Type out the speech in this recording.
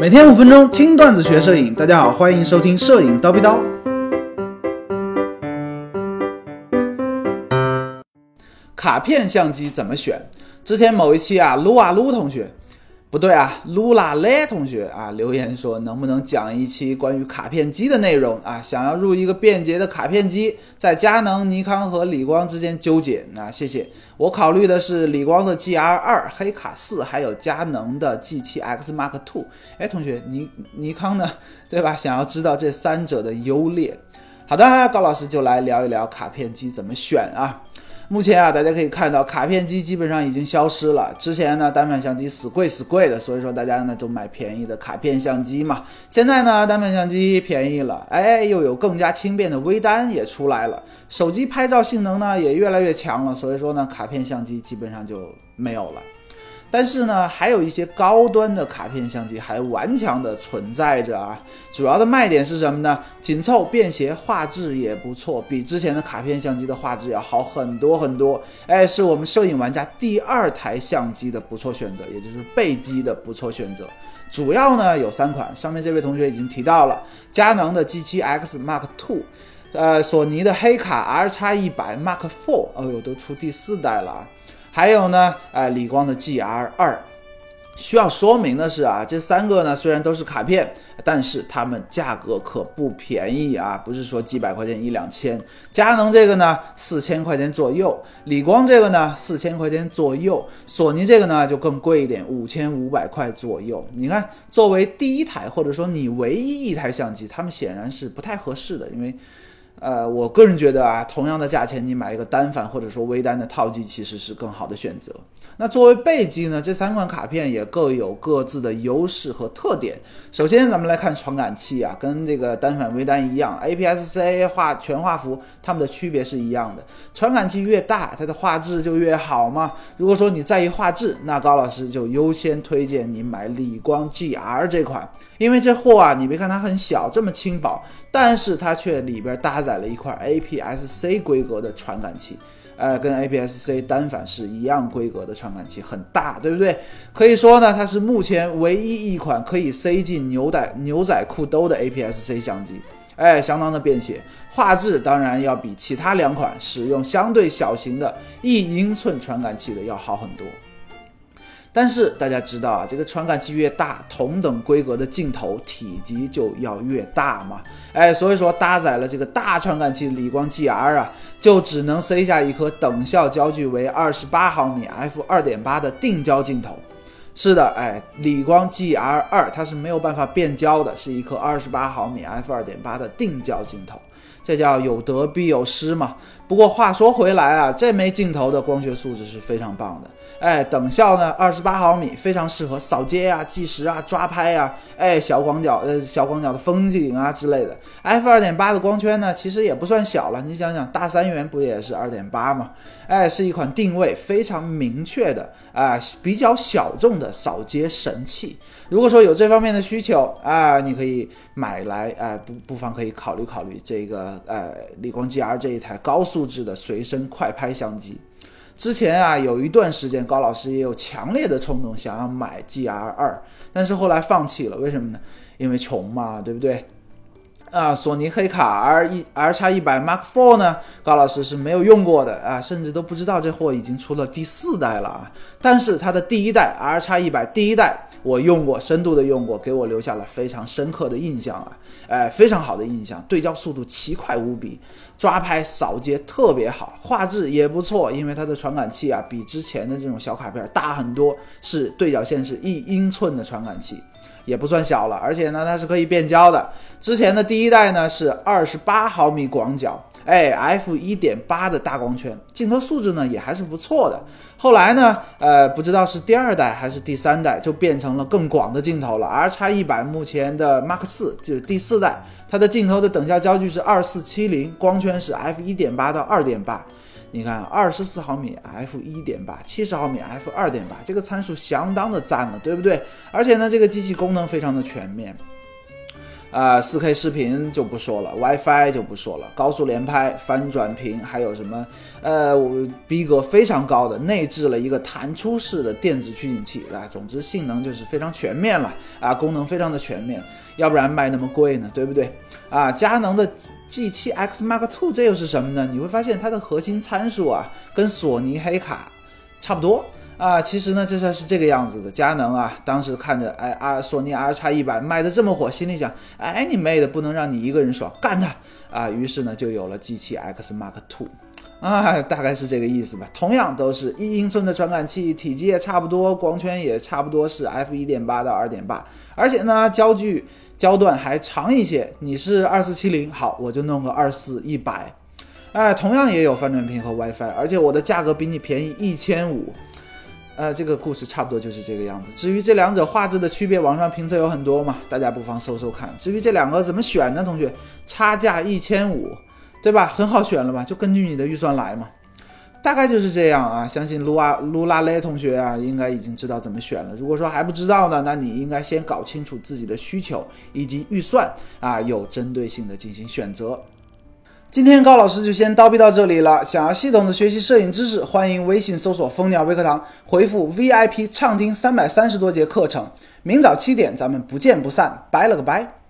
每天五分钟听段子学摄影，大家好，欢迎收听摄影叨逼叨。卡片相机怎么选？之前某一期啊，撸啊撸同学。不对啊，噜啦嘞同学啊，留言说能不能讲一期关于卡片机的内容啊？想要入一个便捷的卡片机，在佳能、尼康和理光之间纠结啊？谢谢，我考虑的是理光的 GR 二、黑卡四，还有佳能的 G7X Mark Two。哎，同学，尼尼康呢？对吧？想要知道这三者的优劣。好的，高老师就来聊一聊卡片机怎么选啊。目前啊，大家可以看到卡片机基本上已经消失了。之前呢，单反相机死贵死贵的，所以说大家呢都买便宜的卡片相机嘛。现在呢，单反相机便宜了，哎，又有更加轻便的微单也出来了，手机拍照性能呢也越来越强了，所以说呢，卡片相机基本上就没有了。但是呢，还有一些高端的卡片相机还顽强的存在着啊。主要的卖点是什么呢？紧凑、便携，画质也不错，比之前的卡片相机的画质要好很多很多。哎，是我们摄影玩家第二台相机的不错选择，也就是背机的不错选择。主要呢有三款，上面这位同学已经提到了，佳能的 G7X Mark Two，呃，索尼的黑卡 R X 一百 Mark Four，哎呦，都出第四代了啊。还有呢，哎，理光的 GR 二，需要说明的是啊，这三个呢虽然都是卡片，但是它们价格可不便宜啊，不是说几百块钱一两千。佳能这个呢四千块钱左右，理光这个呢四千块钱左右，索尼这个呢就更贵一点，五千五百块左右。你看，作为第一台或者说你唯一一台相机，它们显然是不太合适的，因为。呃，我个人觉得啊，同样的价钱，你买一个单反或者说微单的套机，其实是更好的选择。那作为背机呢，这三款卡片也各有各自的优势和特点。首先，咱们来看传感器啊，跟这个单反微单一样，APS-C 画全画幅，它们的区别是一样的。传感器越大，它的画质就越好嘛。如果说你在意画质，那高老师就优先推荐你买理光 GR 这款，因为这货啊，你别看它很小，这么轻薄，但是它却里边搭载。载了一块 APS-C 规格的传感器，呃，跟 APS-C 单反是一样规格的传感器，很大，对不对？可以说呢，它是目前唯一一款可以塞进牛仔牛仔裤兜的 APS-C 相机，哎，相当的便携，画质当然要比其他两款使用相对小型的一英寸传感器的要好很多。但是大家知道啊，这个传感器越大，同等规格的镜头体积就要越大嘛。哎，所以说搭载了这个大传感器的理光 GR 啊，就只能塞下一颗等效焦距为二十八毫米 f 二点八的定焦镜头。是的，哎，理光 GR 二它是没有办法变焦的，是一颗二十八毫米 f 二点八的定焦镜头。这叫有得必有失嘛。不过话说回来啊，这枚镜头的光学素质是非常棒的。哎，等效呢，二十八毫米，非常适合扫街啊、计时啊、抓拍啊。哎，小广角呃，小广角的风景啊之类的。f 二点八的光圈呢，其实也不算小了。你想想，大三元不也是二点八吗？哎，是一款定位非常明确的啊，比较小众的扫街神器。如果说有这方面的需求啊，你可以买来，哎，不不妨可以考虑考虑这个个呃，理光 GR 这一台高素质的随身快拍相机。之前啊，有一段时间高老师也有强烈的冲动想要买 GR 二，但是后来放弃了，为什么呢？因为穷嘛，对不对？啊，索尼黑卡 R 一 R 叉一百 Mark Four 呢，高老师是没有用过的啊，甚至都不知道这货已经出了第四代了啊。但是它的第一代 R 叉一百第一代我用过，深度的用过，给我留下了非常深刻的印象啊，哎，非常好的印象，对焦速度奇快无比，抓拍扫街特别好，画质也不错，因为它的传感器啊比之前的这种小卡片大很多，是对角线是一英寸的传感器。也不算小了，而且呢，它是可以变焦的。之前的第一代呢是二十八毫米广角，哎，f 一点八的大光圈，镜头素质呢也还是不错的。后来呢，呃，不知道是第二代还是第三代，就变成了更广的镜头了。R 叉一百目前的 Mark 四就是第四代，它的镜头的等效焦距是二四七零，光圈是 f 一点八到二点八。你看，二十四毫米 f 一点八，七十毫米 f 二点八，这个参数相当的赞了，对不对？而且呢，这个机器功能非常的全面。啊，4K 视频就不说了，WiFi 就不说了，高速连拍、翻转屏，还有什么呃，逼格非常高的，内置了一个弹出式的电子取景器啊，总之性能就是非常全面了啊，功能非常的全面，要不然卖那么贵呢，对不对？啊，佳能的 G7X Mark II 这又是什么呢？你会发现它的核心参数啊，跟索尼黑卡差不多。啊，其实呢，这事是这个样子的。佳能啊，当时看着哎啊，索尼 R 叉一百卖的这么火，心里想，哎你妹的，不能让你一个人爽，干他啊！于是呢，就有了 G7X Mark II，啊，大概是这个意思吧。同样都是一英寸的传感器，体积也差不多，光圈也差不多是 f 一点八到二点八，而且呢，焦距焦段还长一些。你是二四七零，好，我就弄个二四一百，哎，同样也有翻转屏和 WiFi，而且我的价格比你便宜一千五。呃，这个故事差不多就是这个样子。至于这两者画质的区别，网上评测有很多嘛，大家不妨搜搜看。至于这两个怎么选呢？同学，差价一千五，对吧？很好选了吧？就根据你的预算来嘛，大概就是这样啊。相信卢啊卢拉雷同学啊，应该已经知道怎么选了。如果说还不知道呢，那你应该先搞清楚自己的需求以及预算啊，有针对性的进行选择。今天高老师就先叨逼到这里了。想要系统的学习摄影知识，欢迎微信搜索“蜂鸟微课堂”，回复 VIP 畅听三百三十多节课程。明早七点，咱们不见不散。拜了个拜。